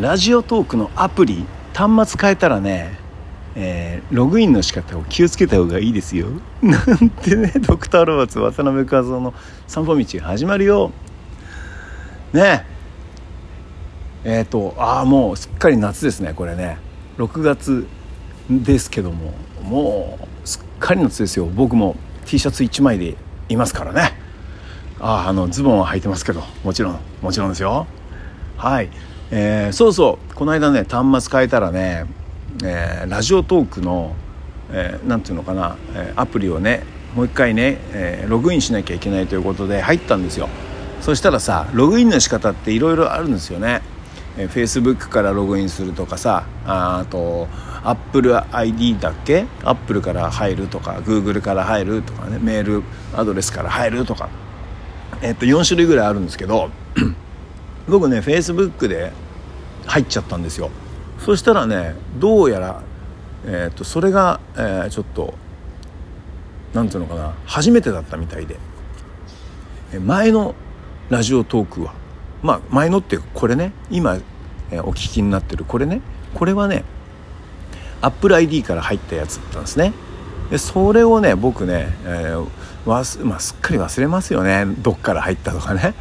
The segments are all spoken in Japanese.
ラジオトークのアプリ端末変えたらね、えー、ログインの仕方を気をつけた方がいいですよ。なんてねドクターロバーツ渡辺和夫の散歩道始まるよ。ね。えっ、ー、とああもうすっかり夏ですねこれね。6月ですけども。もうすっかり夏ですよ。僕も T シャツ1枚でいますからね。ああのズボンは履いてますけど。もちろんもちろんですよ。はい、えー、そうそう。この間ね端末変えたらね、えー、ラジオトークの何、えー、ていうのかな、えアプリをねもう一回ね、えログインしなきゃいけないということで入ったんですよ。そしたらさログインの仕方っていろいろあるんですよね。え、Facebook からログインするとかさあと AppleID だっけ？Apple から入るとか Google から入るとかねメールアドレスから入るとか、えっと4種類ぐらいあるんですけど僕ね Facebook で入っちゃったんですよ。そしたらねどうやら、えっとそれが、えー、ちょっとなんていうのかな初めてだったみたいで。前のラジオトークはまあ前のってこれね今、えお聞きになってるこれねこれはね AppleID から入ったやつだったんですね。でそれをね僕ね、えーわすまあ、すっかり忘れますよね。どっから入ったとかね。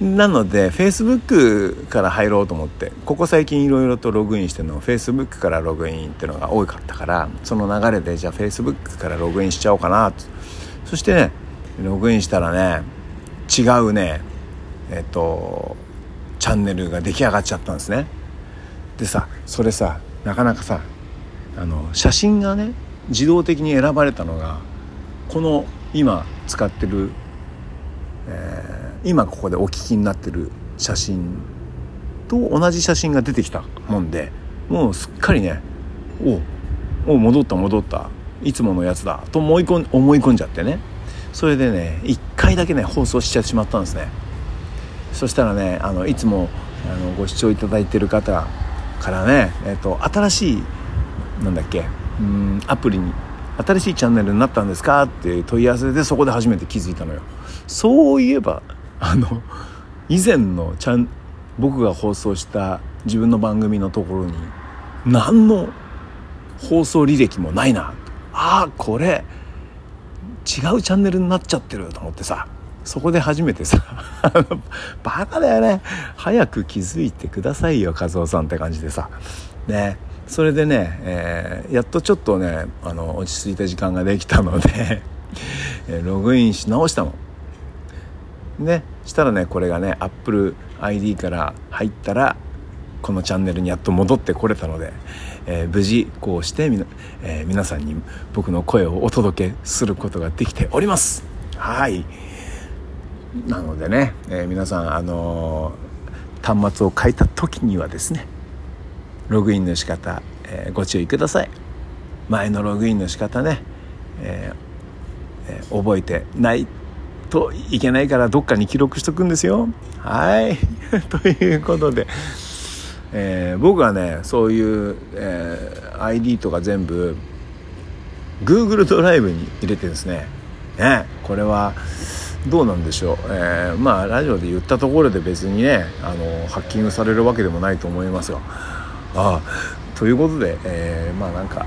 なので Facebook から入ろうと思ってここ最近いろいろとログインしてるのを Facebook からログインっていうのが多かったからその流れでじゃあ Facebook からログインしちゃおうかなと。そしてねログインしたらね違うねえっとチャンネルが出来上がっちゃったんですね。でさそれさなかなかさあの写真がね自動的に選ばれたのがこの今使ってる、えー、今ここでお聞きになってる写真と同じ写真が出てきたもんでもうすっかりねおお戻った戻ったいつものやつだと思い込ん思い込んじゃってね。それでね一回だけね放送しちゃってしまったんですね。そしたらねあのいつもあのご視聴いただいてる方からね、えーと、新しいなんだっけうんアプリに新しいチャンネルになったんですかって問い合わせでそこで初めて気づいたのよ。そういえばあの以前のちゃん僕が放送した自分の番組のところに何の放送履歴もないな。ああこれ違うチャンネルになっちゃってると思ってさそこで初めてさ バカだよね。早く気づいてくださいよ和夫さんって感じでさ。ね。それでね、えー、やっとちょっとねあの落ち着いた時間ができたのでログインし直したの。ねしたらねこれがね AppleID から入ったらこのチャンネルにやっと戻ってこれたので、えー、無事こうしてみな、えー、皆さんに僕の声をお届けすることができておりますはい。なのでね、えー、皆さん、あの、端末を変えた時にはですねログインの仕方、えー、ご注意ください前のログインの仕方ね、ええー、覚えてないといけないからどっかに記録しとくんですよ。はい。ということで、えー、僕はねそういう、えー、ID とか全部 Google ドライブに入れてですね。ねこれはどうなんでしょう、えー、まあラジオで言ったところで別にねあのハッキングされるわけでもないと思いますよ。あということで、えー、まあなんか、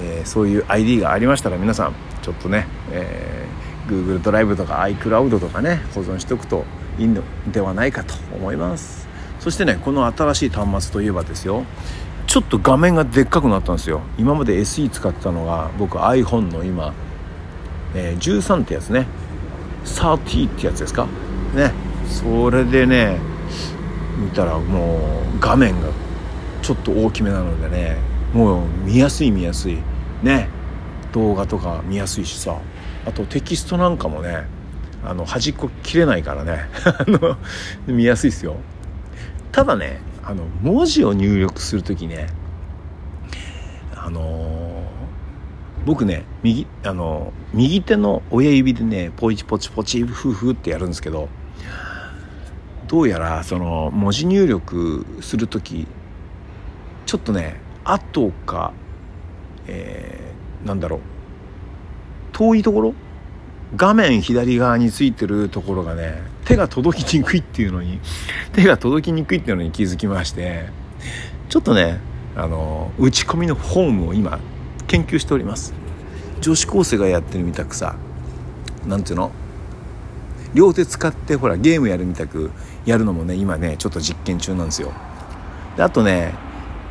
えー、そういう ID がありましたら皆さんちょっとね、えー、Google ドライブとか iCloud とかね保存しておくといいのではないかと思います。そしてねこの新しい端末といえばですよちょっと画面がでっかくなったんですよ。今まで SE 使ってたのが僕 iPhone の今、えー、13ってやつね。30ってやつですか？ね。それでね見たらもう画面がちょっと大きめなのでねもう見やすい見やすい。ね。動画とか見やすいしさ。あとテキストなんかもねあの端っこ切れないからね。見やすいですよ。ただねあの文字を入力する時ねあのー僕ね右あの右手の親指でねポチポチポチフーフーってやるんですけどどうやらその文字入力する時ちょっとね後か、えー、なんだろう。遠いところ？画面左側についてるところがね手が届きにくいっていうのに 手が届きにくいっていうのに気づきましてちょっとねあの打ち込みのフォームを今研究しております。女子高生がやってるみたくさなんていうの？両手使ってほらゲームやるみたくやるのもね今ねちょっと実験中なんですよ。であとね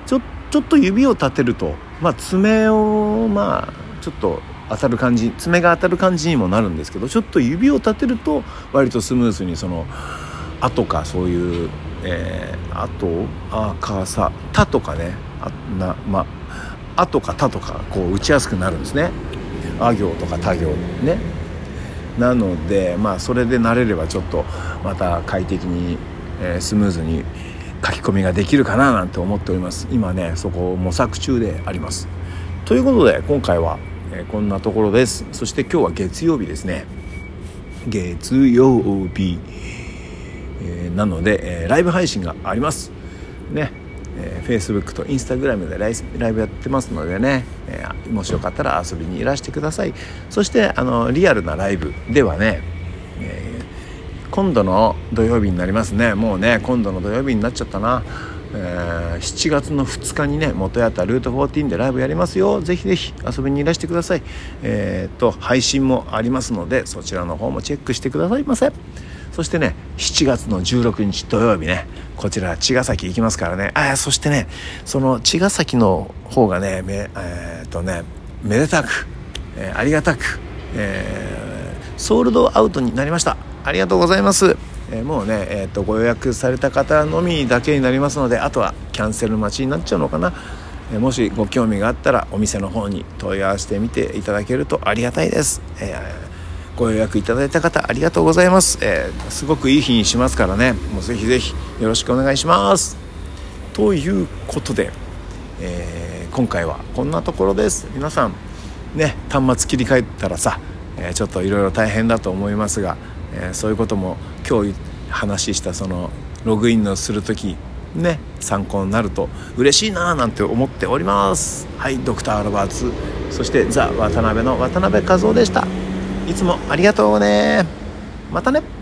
ちょちょっと指を立てるとまあ爪をまあちょっと当たる感じ爪が当たる感じにもなるんですけどちょっと指を立てると割とスムーズにその「あ」とかそういう「えー、あと」「あ」「か」「さ」「た」とかね。あなまあ「あ」とか「た」とかこう打ちやすくなるんですね。あ行とか他行ね。なのでまあそれで慣れればちょっとまた快適に、えー、スムーズに書き込みができるかななんて思っております。今ねそこを模索中であります。ということで今回は、えー、こんなところです。そして今日は月曜日ですね。月曜日、えー、なので、えー、ライブ配信があります。ね。えー、Facebook と Instagram でライブやってますのでね、えー、もしよかったら遊びにいらしてください。そしてあのリアルなライブではね、えー、今度の土曜日になりますね。もうね今度の土曜日になっちゃったな、えー、7月の2日にね元やったルート14でライブやりますよ。ぜひぜひ遊びにいらしてください。えっと配信もありますのでそちらの方もチェックしてくださいませ。そしてね7月の16日土曜日ねこちら茅ヶ崎行きますからね。あそしてねその茅ヶ崎の方がねめえー、っとねめでたく、え、ありがたく、え、ソールドアウトになりました。ありがとうございます、えー、もうね、えー、っとご予約された方のみだけになりますのであとはキャンセル待ちになっちゃうのかな。えもしご興味があったらお店の方に問い合わせてみていただけるとありがたいです、えーご予約いただいた方ありがとうございます、え、すごくいい日にしますからね。もうぜひぜひよろしくお願いします。ということで、え、今回はこんなところです。皆さんね端末切り替えたらさ、え、ちょっといろいろ大変だと思いますが、えそういうことも今日話したそのログインのする時ね参考になると嬉しいななんて思っております。はいドクター・ロバーツ。そしてザ・渡辺の渡辺和夫でした。いつもありがとうね。またね。